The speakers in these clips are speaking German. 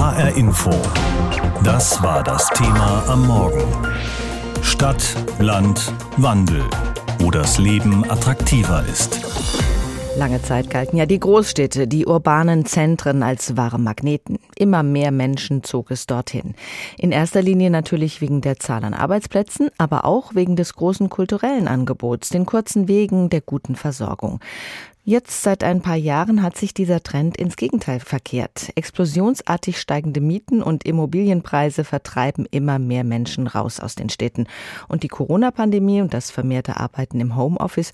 HR Info. Das war das Thema am Morgen. Stadt, Land, Wandel. Wo das Leben attraktiver ist. Lange Zeit galten ja die Großstädte, die urbanen Zentren als wahre Magneten. Immer mehr Menschen zog es dorthin. In erster Linie natürlich wegen der Zahl an Arbeitsplätzen, aber auch wegen des großen kulturellen Angebots, den kurzen Wegen, der guten Versorgung. Jetzt seit ein paar Jahren hat sich dieser Trend ins Gegenteil verkehrt. Explosionsartig steigende Mieten und Immobilienpreise vertreiben immer mehr Menschen raus aus den Städten. Und die Corona-Pandemie und das vermehrte Arbeiten im Homeoffice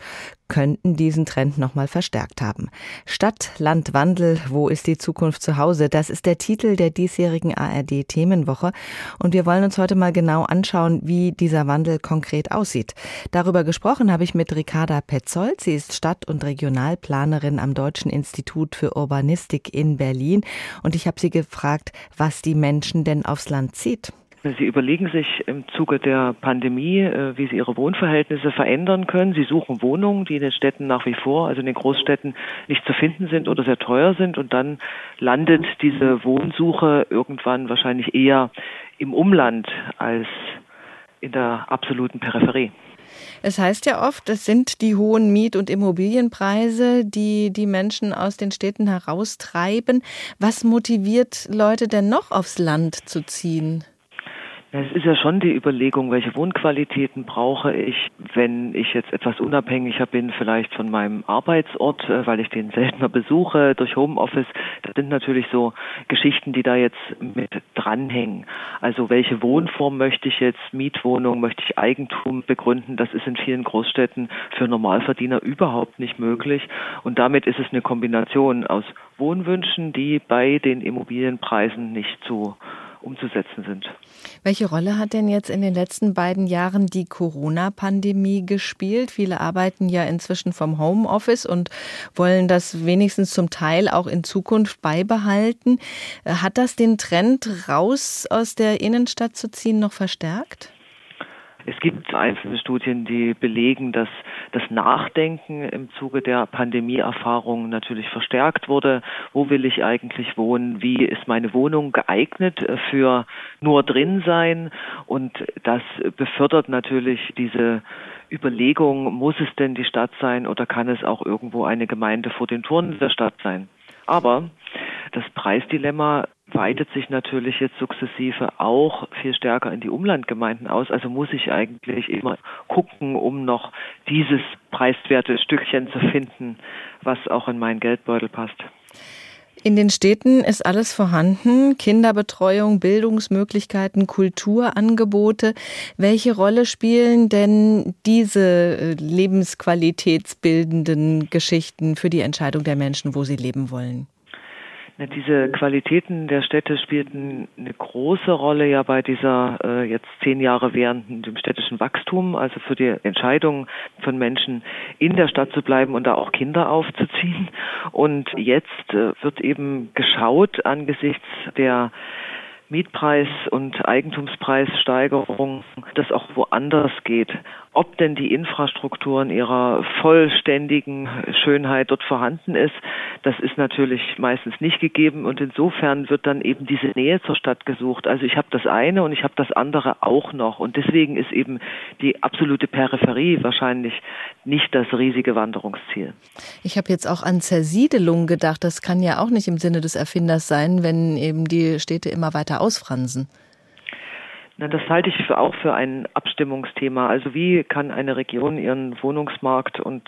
könnten diesen Trend nochmal verstärkt haben. Stadt, Land, Wandel, wo ist die Zukunft zu Hause? Das ist der Titel der diesjährigen ARD-Themenwoche. Und wir wollen uns heute mal genau anschauen, wie dieser Wandel konkret aussieht. Darüber gesprochen habe ich mit Ricarda Petzold. Sie ist Stadt- und Regionalplanerin am Deutschen Institut für Urbanistik in Berlin. Und ich habe sie gefragt, was die Menschen denn aufs Land zieht. Sie überlegen sich im Zuge der Pandemie, äh, wie sie ihre Wohnverhältnisse verändern können. Sie suchen Wohnungen, die in den Städten nach wie vor, also in den Großstädten, nicht zu finden sind oder sehr teuer sind. Und dann landet diese Wohnsuche irgendwann wahrscheinlich eher im Umland als in der absoluten Peripherie. Es heißt ja oft, es sind die hohen Miet- und Immobilienpreise, die die Menschen aus den Städten heraustreiben. Was motiviert Leute denn noch aufs Land zu ziehen? Es ist ja schon die Überlegung, welche Wohnqualitäten brauche ich, wenn ich jetzt etwas unabhängiger bin, vielleicht von meinem Arbeitsort, äh, weil ich den seltener besuche durch Homeoffice. Das sind natürlich so Geschichten, die da jetzt mit dranhängen. Also welche Wohnform möchte ich jetzt, Mietwohnung, möchte ich Eigentum begründen? Das ist in vielen Großstädten für Normalverdiener überhaupt nicht möglich. Und damit ist es eine Kombination aus Wohnwünschen, die bei den Immobilienpreisen nicht zu umzusetzen sind. Welche Rolle hat denn jetzt in den letzten beiden Jahren die Corona-Pandemie gespielt? Viele arbeiten ja inzwischen vom Homeoffice und wollen das wenigstens zum Teil auch in Zukunft beibehalten. Hat das den Trend raus aus der Innenstadt zu ziehen noch verstärkt? Es gibt einzelne Studien, die belegen, dass das Nachdenken im Zuge der Pandemieerfahrung natürlich verstärkt wurde. Wo will ich eigentlich wohnen? Wie ist meine Wohnung geeignet für nur drin sein? Und das befördert natürlich diese Überlegung, muss es denn die Stadt sein oder kann es auch irgendwo eine Gemeinde vor den Toren der Stadt sein? Aber das Preisdilemma weitet sich natürlich jetzt sukzessive auch viel stärker in die Umlandgemeinden aus. Also muss ich eigentlich immer gucken, um noch dieses preiswerte Stückchen zu finden, was auch in meinen Geldbeutel passt. In den Städten ist alles vorhanden. Kinderbetreuung, Bildungsmöglichkeiten, Kulturangebote. Welche Rolle spielen denn diese äh, lebensqualitätsbildenden Geschichten für die Entscheidung der Menschen, wo sie leben wollen? Diese Qualitäten der Städte spielten eine große Rolle ja bei dieser äh, jetzt zehn Jahre währenden dem städtischen Wachstum, also für die Entscheidung von Menschen in der Stadt zu bleiben und da auch Kinder aufzuziehen. Und jetzt äh, wird eben geschaut angesichts der Mietpreis- und Eigentumspreissteigerung, das auch woanders geht. Ob denn die Infrastruktur in ihrer vollständigen Schönheit dort vorhanden ist, das ist natürlich meistens nicht gegeben und insofern wird dann eben diese Nähe zur Stadt gesucht. Also ich habe das eine und ich habe das andere auch noch und deswegen ist eben die absolute Peripherie wahrscheinlich nicht das riesige Wanderungsziel. Ich habe jetzt auch an Zersiedelung gedacht. Das kann ja auch nicht im Sinne des Erfinders sein, wenn eben die Städte immer weiter ausfransen? Na, das halte ich für auch für ein Abstimmungsthema. Also wie kann eine Region ihren Wohnungsmarkt und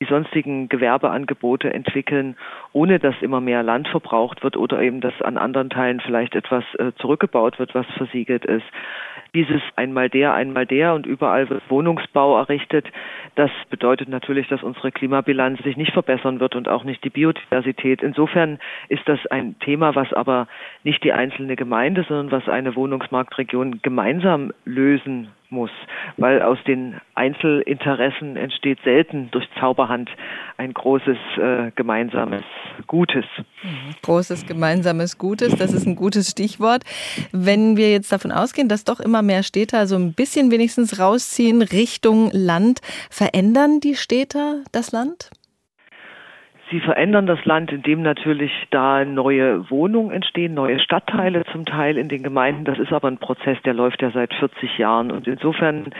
die sonstigen Gewerbeangebote entwickeln, ohne dass immer mehr Land verbraucht wird oder eben dass an anderen Teilen vielleicht etwas äh, zurückgebaut wird, was versiegelt ist. Dieses einmal der, einmal der und überall wird Wohnungsbau errichtet. Das bedeutet natürlich, dass unsere Klimabilanz sich nicht verbessern wird und auch nicht die Biodiversität. Insofern ist das ein Thema, was aber nicht die einzelne Gemeinde, sondern was eine Wohnungsmarktregion gemeinsam lösen muss, weil aus den Einzelinteressen entsteht selten durch Zauberhand ein großes äh, gemeinsames Gutes. Mhm. Großes gemeinsames Gutes, das ist ein gutes Stichwort. Wenn wir jetzt davon ausgehen, dass doch immer mehr Städter so ein bisschen wenigstens rausziehen Richtung Land, verändern die Städter das Land? Sie verändern das Land, indem natürlich da neue Wohnungen entstehen, neue Stadtteile zum Teil in den Gemeinden. Das ist aber ein Prozess, der läuft ja seit 40 Jahren. Und insofern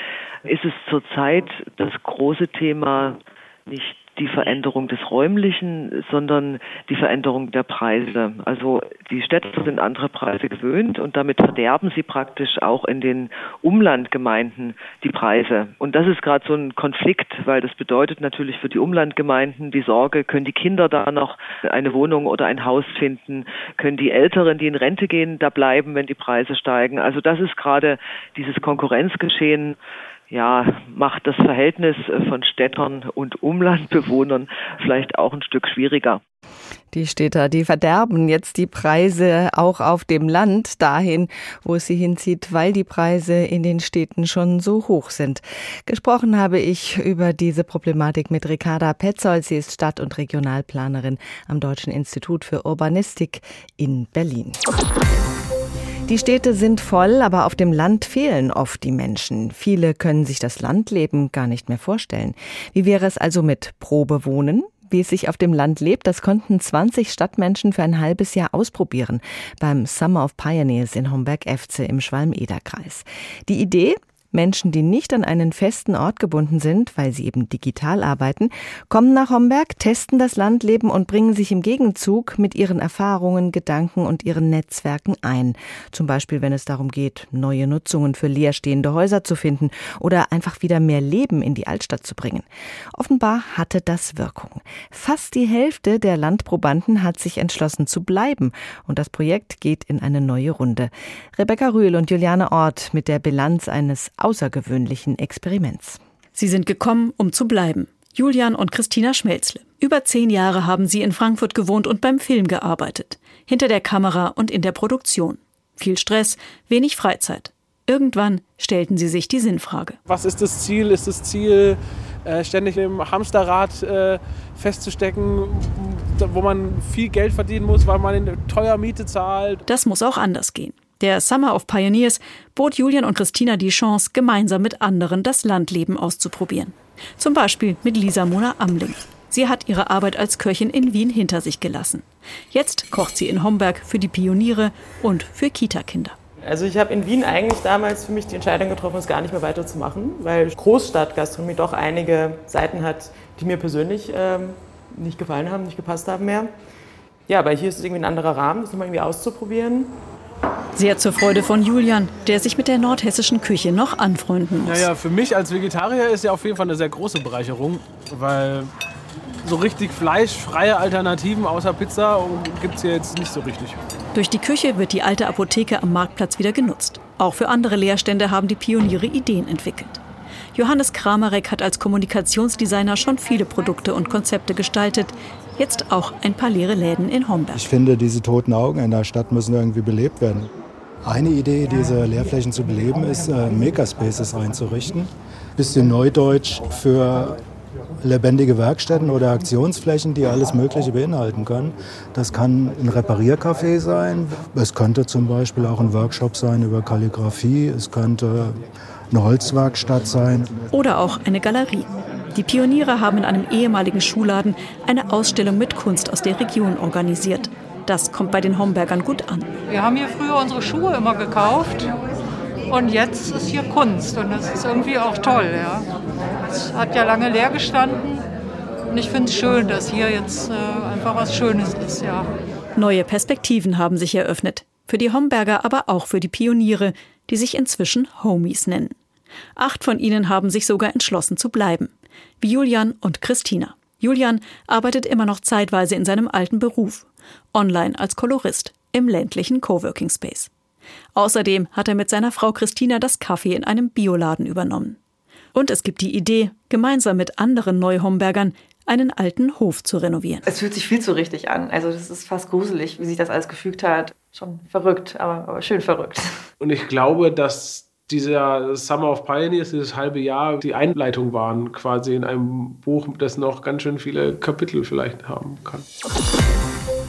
ist es zurzeit das große Thema nicht die Veränderung des Räumlichen, sondern die Veränderung der Preise. Also die Städte sind andere Preise gewöhnt und damit verderben sie praktisch auch in den Umlandgemeinden die Preise. Und das ist gerade so ein Konflikt, weil das bedeutet natürlich für die Umlandgemeinden die Sorge, können die Kinder da noch eine Wohnung oder ein Haus finden, können die Älteren, die in Rente gehen, da bleiben, wenn die Preise steigen. Also das ist gerade dieses Konkurrenzgeschehen ja, macht das Verhältnis von Städtern und Umlandbewohnern vielleicht auch ein Stück schwieriger. Die Städter, die verderben jetzt die Preise auch auf dem Land dahin, wo es sie hinzieht, weil die Preise in den Städten schon so hoch sind. Gesprochen habe ich über diese Problematik mit Ricarda Petzold. Sie ist Stadt- und Regionalplanerin am Deutschen Institut für Urbanistik in Berlin. Die Städte sind voll, aber auf dem Land fehlen oft die Menschen. Viele können sich das Landleben gar nicht mehr vorstellen. Wie wäre es also mit Probewohnen? Wie es sich auf dem Land lebt, das konnten 20 Stadtmenschen für ein halbes Jahr ausprobieren beim Summer of Pioneers in Homberg-Efze im Schwalm-Eder-Kreis. Die Idee? Menschen, die nicht an einen festen Ort gebunden sind, weil sie eben digital arbeiten, kommen nach Homberg, testen das Landleben und bringen sich im Gegenzug mit ihren Erfahrungen, Gedanken und ihren Netzwerken ein. Zum Beispiel, wenn es darum geht, neue Nutzungen für leerstehende Häuser zu finden oder einfach wieder mehr Leben in die Altstadt zu bringen. Offenbar hatte das Wirkung. Fast die Hälfte der Landprobanden hat sich entschlossen zu bleiben und das Projekt geht in eine neue Runde. Rebecca Rühl und Juliane Ort mit der Bilanz eines außergewöhnlichen Experiments. Sie sind gekommen, um zu bleiben. Julian und Christina Schmelzle. Über zehn Jahre haben sie in Frankfurt gewohnt und beim Film gearbeitet. Hinter der Kamera und in der Produktion. Viel Stress, wenig Freizeit. Irgendwann stellten sie sich die Sinnfrage. Was ist das Ziel? Ist das Ziel, äh, ständig im Hamsterrad äh, festzustecken, wo man viel Geld verdienen muss, weil man eine teuer Miete zahlt? Das muss auch anders gehen. Der Summer of Pioneers bot Julian und Christina die Chance, gemeinsam mit anderen das Landleben auszuprobieren. Zum Beispiel mit Lisa Mona Amling. Sie hat ihre Arbeit als Köchin in Wien hinter sich gelassen. Jetzt kocht sie in Homberg für die Pioniere und für Kita-Kinder. Also ich habe in Wien eigentlich damals für mich die Entscheidung getroffen, es gar nicht mehr weiterzumachen, weil Großstadtgastronomie doch einige Seiten hat, die mir persönlich ähm, nicht gefallen haben, nicht gepasst haben mehr. Ja, aber hier ist es irgendwie ein anderer Rahmen, das nochmal irgendwie auszuprobieren. Sehr zur Freude von Julian, der sich mit der nordhessischen Küche noch anfreunden muss. Naja, für mich als Vegetarier ist ja auf jeden Fall eine sehr große Bereicherung, weil so richtig fleischfreie Alternativen außer Pizza gibt es hier jetzt nicht so richtig. Durch die Küche wird die alte Apotheke am Marktplatz wieder genutzt. Auch für andere Leerstände haben die Pioniere Ideen entwickelt. Johannes Kramarek hat als Kommunikationsdesigner schon viele Produkte und Konzepte gestaltet, Jetzt auch ein paar leere Läden in Homberg. Ich finde, diese toten Augen in der Stadt müssen irgendwie belebt werden. Eine Idee, diese Leerflächen zu beleben, ist, äh, Makerspaces einzurichten. Bisschen Neudeutsch für lebendige Werkstätten oder Aktionsflächen, die alles Mögliche beinhalten können. Das kann ein Repariercafé sein. Es könnte zum Beispiel auch ein Workshop sein über Kalligrafie. Es könnte eine Holzwerkstatt sein. Oder auch eine Galerie. Die Pioniere haben in einem ehemaligen Schuhladen eine Ausstellung mit Kunst aus der Region organisiert. Das kommt bei den Hombergern gut an. Wir haben hier früher unsere Schuhe immer gekauft und jetzt ist hier Kunst und das ist irgendwie auch toll. Ja. Es hat ja lange leer gestanden und ich finde es schön, dass hier jetzt äh, einfach was Schönes ist. Ja. Neue Perspektiven haben sich eröffnet. Für die Homberger, aber auch für die Pioniere, die sich inzwischen Homies nennen. Acht von ihnen haben sich sogar entschlossen zu bleiben wie Julian und Christina. Julian arbeitet immer noch zeitweise in seinem alten Beruf, online als Kolorist im ländlichen Coworking Space. Außerdem hat er mit seiner Frau Christina das Kaffee in einem Bioladen übernommen. Und es gibt die Idee, gemeinsam mit anderen Neuhombergern einen alten Hof zu renovieren. Es fühlt sich viel zu richtig an. Also das ist fast gruselig, wie sich das alles gefügt hat. Schon verrückt, aber, aber schön verrückt. Und ich glaube, dass dieser Summer of Pioneers, dieses halbe Jahr, die Einleitung waren quasi in einem Buch, das noch ganz schön viele Kapitel vielleicht haben kann.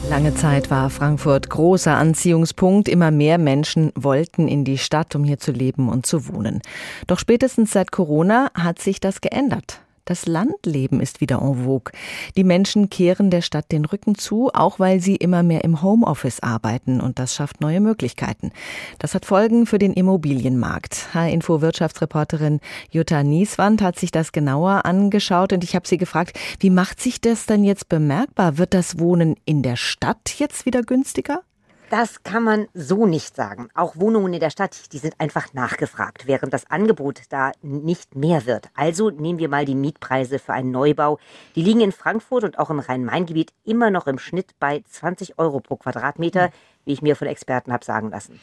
Lange Zeit war Frankfurt großer Anziehungspunkt. Immer mehr Menschen wollten in die Stadt, um hier zu leben und zu wohnen. Doch spätestens seit Corona hat sich das geändert. Das Landleben ist wieder en vogue. Die Menschen kehren der Stadt den Rücken zu, auch weil sie immer mehr im Homeoffice arbeiten und das schafft neue Möglichkeiten. Das hat Folgen für den Immobilienmarkt. H-Info Wirtschaftsreporterin Jutta Nieswand hat sich das genauer angeschaut und ich habe sie gefragt, wie macht sich das denn jetzt bemerkbar? Wird das Wohnen in der Stadt jetzt wieder günstiger? Das kann man so nicht sagen. Auch Wohnungen in der Stadt, die sind einfach nachgefragt, während das Angebot da nicht mehr wird. Also nehmen wir mal die Mietpreise für einen Neubau. Die liegen in Frankfurt und auch im Rhein-Main-Gebiet immer noch im Schnitt bei 20 Euro pro Quadratmeter, wie ich mir von Experten habe sagen lassen.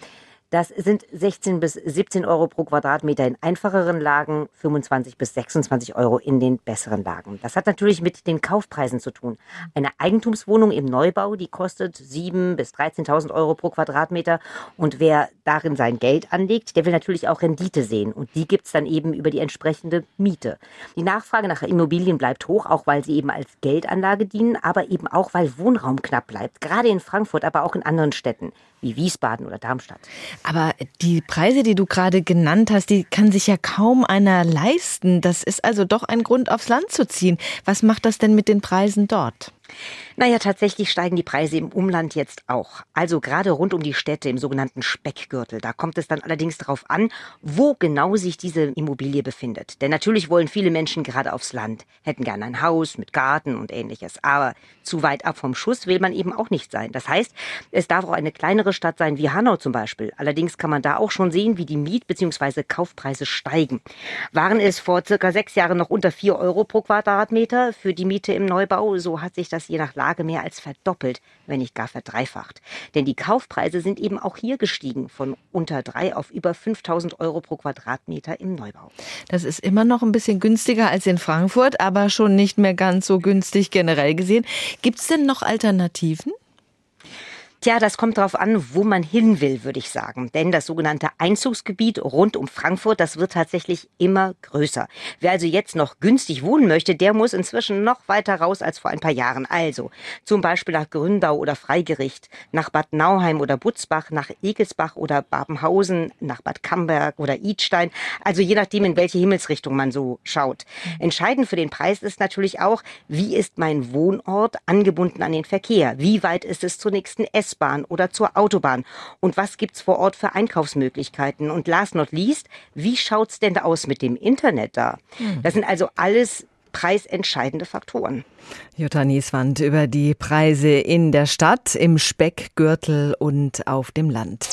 Das sind 16 bis 17 Euro pro Quadratmeter in einfacheren Lagen, 25 bis 26 Euro in den besseren Lagen. Das hat natürlich mit den Kaufpreisen zu tun. Eine Eigentumswohnung im Neubau, die kostet 7 bis 13.000 Euro pro Quadratmeter. Und wer darin sein Geld anlegt, der will natürlich auch Rendite sehen. Und die gibt es dann eben über die entsprechende Miete. Die Nachfrage nach Immobilien bleibt hoch, auch weil sie eben als Geldanlage dienen, aber eben auch, weil Wohnraum knapp bleibt. Gerade in Frankfurt, aber auch in anderen Städten wie Wiesbaden oder Darmstadt. Aber die Preise, die du gerade genannt hast, die kann sich ja kaum einer leisten. Das ist also doch ein Grund, aufs Land zu ziehen. Was macht das denn mit den Preisen dort? Naja, tatsächlich steigen die Preise im Umland jetzt auch. Also gerade rund um die Städte im sogenannten Speckgürtel. Da kommt es dann allerdings darauf an, wo genau sich diese Immobilie befindet. Denn natürlich wollen viele Menschen gerade aufs Land, hätten gerne ein Haus mit Garten und ähnliches. Aber zu weit ab vom Schuss will man eben auch nicht sein. Das heißt, es darf auch eine kleinere Stadt sein wie Hanau zum Beispiel. Allerdings kann man da auch schon sehen, wie die Miet- bzw. Kaufpreise steigen. Waren es vor circa sechs Jahren noch unter vier Euro pro Quadratmeter für die Miete im Neubau, so hat sich das je nach Lage mehr als verdoppelt, wenn nicht gar verdreifacht. Denn die Kaufpreise sind eben auch hier gestiegen, von unter drei auf über 5000 Euro pro Quadratmeter im Neubau. Das ist immer noch ein bisschen günstiger als in Frankfurt, aber schon nicht mehr ganz so günstig generell gesehen. Gibt es denn noch Alternativen? Tja, das kommt darauf an, wo man hin will, würde ich sagen. Denn das sogenannte Einzugsgebiet rund um Frankfurt, das wird tatsächlich immer größer. Wer also jetzt noch günstig wohnen möchte, der muss inzwischen noch weiter raus als vor ein paar Jahren. Also zum Beispiel nach Gründau oder Freigericht, nach Bad Nauheim oder Butzbach, nach Egelsbach oder Babenhausen, nach Bad Camberg oder Idstein. Also je nachdem, in welche Himmelsrichtung man so schaut. Entscheidend für den Preis ist natürlich auch, wie ist mein Wohnort angebunden an den Verkehr? Wie weit ist es zur nächsten S S-Bahn oder zur Autobahn? Und was gibt's vor Ort für Einkaufsmöglichkeiten? Und last not least, wie schaut's denn aus mit dem Internet da? Hm. Das sind also alles preisentscheidende Faktoren. Jutta Nieswand über die Preise in der Stadt, im Speckgürtel und auf dem Land.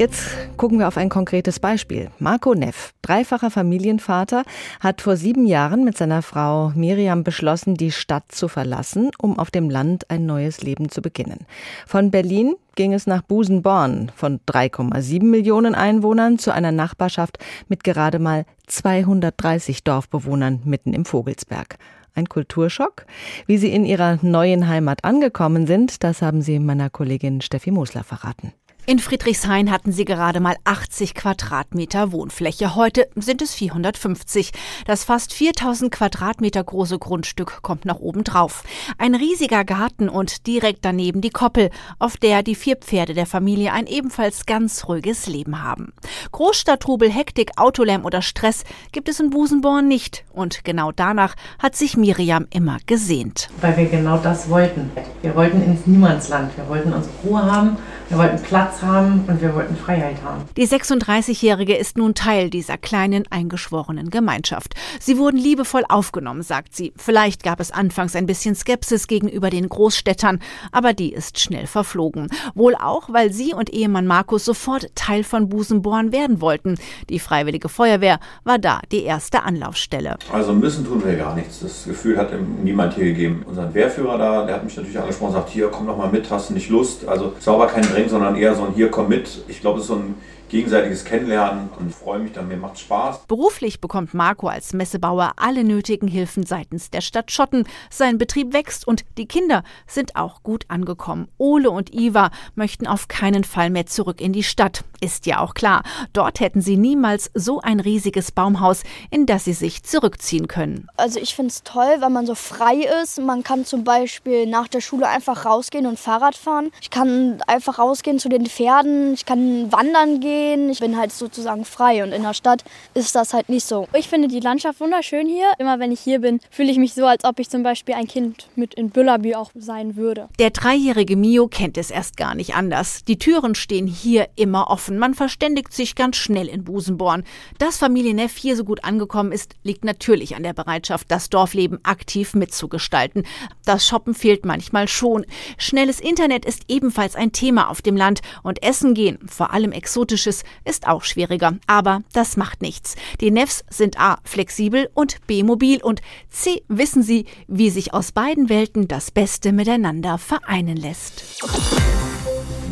Jetzt gucken wir auf ein konkretes Beispiel. Marco Neff, dreifacher Familienvater, hat vor sieben Jahren mit seiner Frau Miriam beschlossen, die Stadt zu verlassen, um auf dem Land ein neues Leben zu beginnen. Von Berlin ging es nach Busenborn, von 3,7 Millionen Einwohnern zu einer Nachbarschaft mit gerade mal 230 Dorfbewohnern mitten im Vogelsberg. Ein Kulturschock? Wie sie in ihrer neuen Heimat angekommen sind, das haben sie meiner Kollegin Steffi Mosler verraten. In Friedrichshain hatten sie gerade mal 80 Quadratmeter Wohnfläche. Heute sind es 450. Das fast 4000 Quadratmeter große Grundstück kommt noch oben drauf. Ein riesiger Garten und direkt daneben die Koppel, auf der die vier Pferde der Familie ein ebenfalls ganz ruhiges Leben haben. Großstadttrubel, Hektik, Autolärm oder Stress gibt es in Busenborn nicht. Und genau danach hat sich Miriam immer gesehnt. Weil wir genau das wollten. Wir wollten ins Niemandsland. Wir wollten unsere Ruhe haben. Wir wollten Platz haben und wir wollten Freiheit haben. Die 36-Jährige ist nun Teil dieser kleinen eingeschworenen Gemeinschaft. Sie wurden liebevoll aufgenommen, sagt sie. Vielleicht gab es anfangs ein bisschen Skepsis gegenüber den Großstädtern, aber die ist schnell verflogen. Wohl auch, weil sie und Ehemann Markus sofort Teil von Busenborn werden wollten. Die Freiwillige Feuerwehr war da die erste Anlaufstelle. Also müssen tun wir gar nichts. Das Gefühl hat niemand hier gegeben. Unser Wehrführer da, der hat mich natürlich angesprochen und sagt, hier, komm doch mal mit, hast du nicht Lust? Also es war aber Drängen, sondern eher so ein Hier, komm mit. Ich glaube, es ist so ein gegenseitiges Kennenlernen und freue mich dann, mir macht Spaß. Beruflich bekommt Marco als Messebauer alle nötigen Hilfen seitens der Stadt Schotten. Sein Betrieb wächst und die Kinder sind auch gut angekommen. Ole und Iva möchten auf keinen Fall mehr zurück in die Stadt. Ist ja auch klar, dort hätten sie niemals so ein riesiges Baumhaus, in das sie sich zurückziehen können. Also ich finde es toll, weil man so frei ist. Man kann zum Beispiel nach der Schule einfach rausgehen und Fahrrad fahren. Ich kann einfach rausgehen zu den Pferden, ich kann wandern gehen, ich bin halt sozusagen frei und in der Stadt ist das halt nicht so. Ich finde die Landschaft wunderschön hier. Immer wenn ich hier bin, fühle ich mich so, als ob ich zum Beispiel ein Kind mit in Büllaby auch sein würde. Der dreijährige Mio kennt es erst gar nicht anders. Die Türen stehen hier immer offen. Man verständigt sich ganz schnell in Busenborn. Dass Familie Neff hier so gut angekommen ist, liegt natürlich an der Bereitschaft, das Dorfleben aktiv mitzugestalten. Das Shoppen fehlt manchmal schon. Schnelles Internet ist ebenfalls ein Thema auf dem Land und Essen gehen, vor allem Exotisches, ist auch schwieriger. Aber das macht nichts. Die Neffs sind A flexibel und B mobil und C wissen sie, wie sich aus beiden Welten das Beste miteinander vereinen lässt.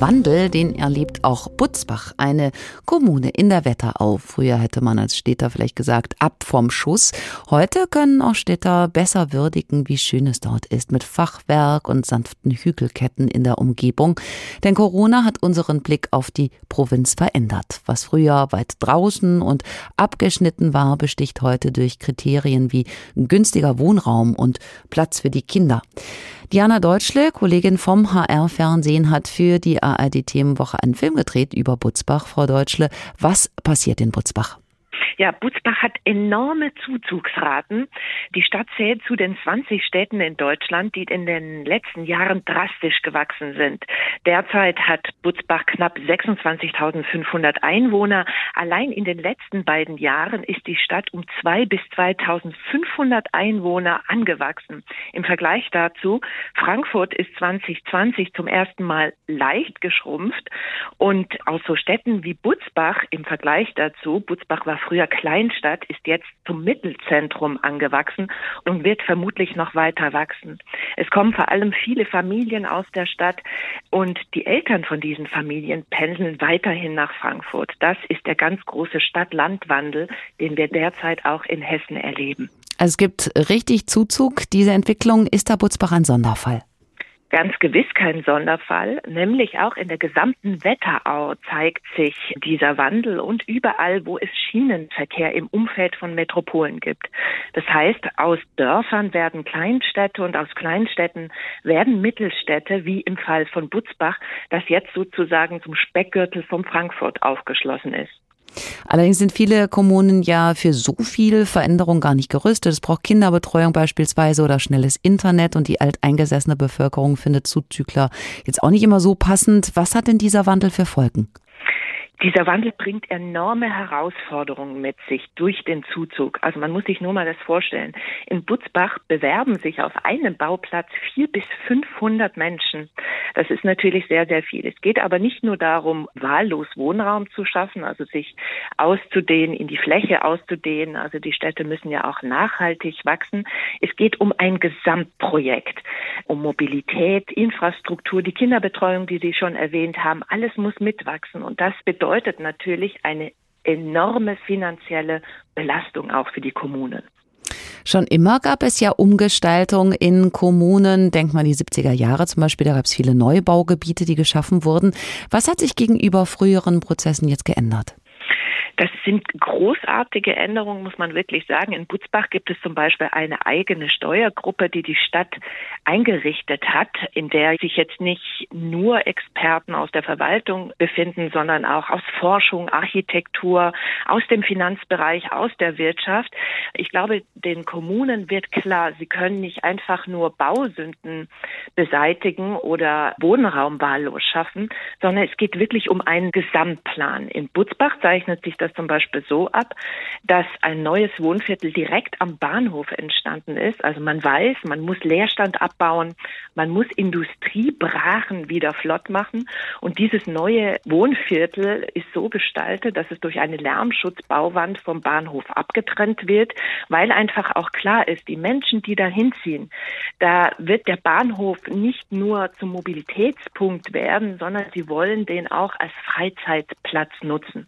Wandel, den erlebt auch Butzbach, eine Kommune in der Wetterau. Früher hätte man als Städter vielleicht gesagt, ab vom Schuss. Heute können auch Städter besser würdigen, wie schön es dort ist, mit Fachwerk und sanften Hügelketten in der Umgebung. Denn Corona hat unseren Blick auf die Provinz verändert. Was früher weit draußen und abgeschnitten war, besticht heute durch Kriterien wie günstiger Wohnraum und Platz für die Kinder. Diana Deutschle, Kollegin vom HR-Fernsehen, hat für die ARD-Themenwoche einen Film gedreht über Butzbach. Frau Deutschle, was passiert in Butzbach? Ja, Butzbach hat enorme Zuzugsraten. Die Stadt zählt zu den 20 Städten in Deutschland, die in den letzten Jahren drastisch gewachsen sind. Derzeit hat Butzbach knapp 26.500 Einwohner. Allein in den letzten beiden Jahren ist die Stadt um zwei bis 2.500 Einwohner angewachsen. Im Vergleich dazu, Frankfurt ist 2020 zum ersten Mal leicht geschrumpft und aus so Städten wie Butzbach im Vergleich dazu, Butzbach war früher Kleinstadt, ist jetzt zum Mittelzentrum angewachsen und wird vermutlich noch weiter wachsen. Es kommen vor allem viele Familien aus der Stadt und die Eltern von diesen Familien pendeln weiterhin nach Frankfurt. Das ist der ganz große Stadt-Land-Wandel, den wir derzeit auch in Hessen erleben. Also es gibt richtig Zuzug. Diese Entwicklung ist der Butzbach ein Sonderfall. Ganz gewiss kein Sonderfall, nämlich auch in der gesamten Wetterau zeigt sich dieser Wandel und überall, wo es Schienenverkehr im Umfeld von Metropolen gibt. Das heißt, aus Dörfern werden Kleinstädte und aus Kleinstädten werden Mittelstädte, wie im Fall von Butzbach, das jetzt sozusagen zum Speckgürtel von Frankfurt aufgeschlossen ist. Allerdings sind viele Kommunen ja für so viel Veränderung gar nicht gerüstet. Es braucht Kinderbetreuung beispielsweise oder schnelles Internet und die alteingesessene Bevölkerung findet Zuzügler jetzt auch nicht immer so passend. Was hat denn dieser Wandel für Folgen? Dieser Wandel bringt enorme Herausforderungen mit sich durch den Zuzug. Also man muss sich nur mal das vorstellen. In Butzbach bewerben sich auf einem Bauplatz vier bis 500 Menschen. Das ist natürlich sehr, sehr viel. Es geht aber nicht nur darum, wahllos Wohnraum zu schaffen, also sich auszudehnen, in die Fläche auszudehnen. Also die Städte müssen ja auch nachhaltig wachsen. Es geht um ein Gesamtprojekt, um Mobilität, Infrastruktur, die Kinderbetreuung, die Sie schon erwähnt haben. Alles muss mitwachsen. Und das bedeutet, bedeutet natürlich eine enorme finanzielle Belastung auch für die Kommunen. Schon immer gab es ja Umgestaltung in Kommunen. Denkt man die 70er Jahre zum Beispiel, da gab es viele Neubaugebiete, die geschaffen wurden. Was hat sich gegenüber früheren Prozessen jetzt geändert? Das sind großartige Änderungen, muss man wirklich sagen. In Butzbach gibt es zum Beispiel eine eigene Steuergruppe, die die Stadt eingerichtet hat, in der sich jetzt nicht nur Experten aus der Verwaltung befinden, sondern auch aus Forschung, Architektur, aus dem Finanzbereich, aus der Wirtschaft. Ich glaube, den Kommunen wird klar, sie können nicht einfach nur Bausünden beseitigen oder Wohnraum wahllos schaffen, sondern es geht wirklich um einen Gesamtplan. In Butzbach zeichnet sich das zum Beispiel so ab, dass ein neues Wohnviertel direkt am Bahnhof entstanden ist. Also man weiß, man muss Leerstand abbauen, man muss Industriebrachen wieder flott machen. Und dieses neue Wohnviertel ist so gestaltet, dass es durch eine Lärmschutzbauwand vom Bahnhof abgetrennt wird, weil einfach auch klar ist, die Menschen, die da hinziehen, da wird der Bahnhof nicht nur zum Mobilitätspunkt werden, sondern sie wollen den auch als Freizeitplatz nutzen.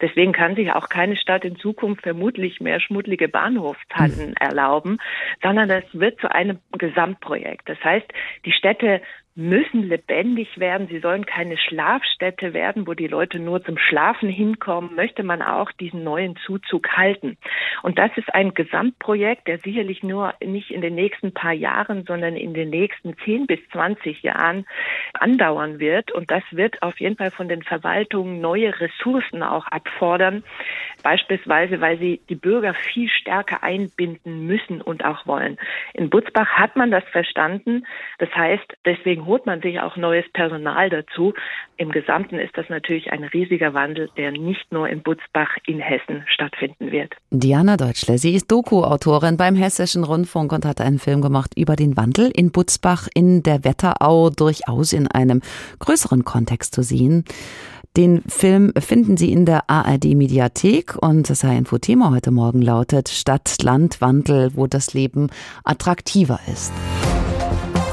Deswegen kann sich auch keine Stadt in Zukunft vermutlich mehr schmuddlige Bahnhofshallen erlauben, sondern das wird zu einem Gesamtprojekt. Das heißt, die Städte müssen lebendig werden. Sie sollen keine Schlafstätte werden, wo die Leute nur zum Schlafen hinkommen. Möchte man auch diesen neuen Zuzug halten. Und das ist ein Gesamtprojekt, der sicherlich nur nicht in den nächsten paar Jahren, sondern in den nächsten 10 bis 20 Jahren andauern wird. Und das wird auf jeden Fall von den Verwaltungen neue Ressourcen auch abfordern. Beispielsweise, weil sie die Bürger viel stärker einbinden müssen und auch wollen. In Butzbach hat man das verstanden. Das heißt, deswegen holt man sich auch neues Personal dazu. Im Gesamten ist das natürlich ein riesiger Wandel, der nicht nur in Butzbach in Hessen stattfinden wird. Diana Deutschle, sie ist Doku-Autorin beim Hessischen Rundfunk und hat einen Film gemacht über den Wandel in Butzbach in der Wetterau, durchaus in einem größeren Kontext zu sehen. Den Film finden Sie in der ARD Mediathek und das Info-Thema heute Morgen lautet Stadt, Land, Wandel, wo das Leben attraktiver ist.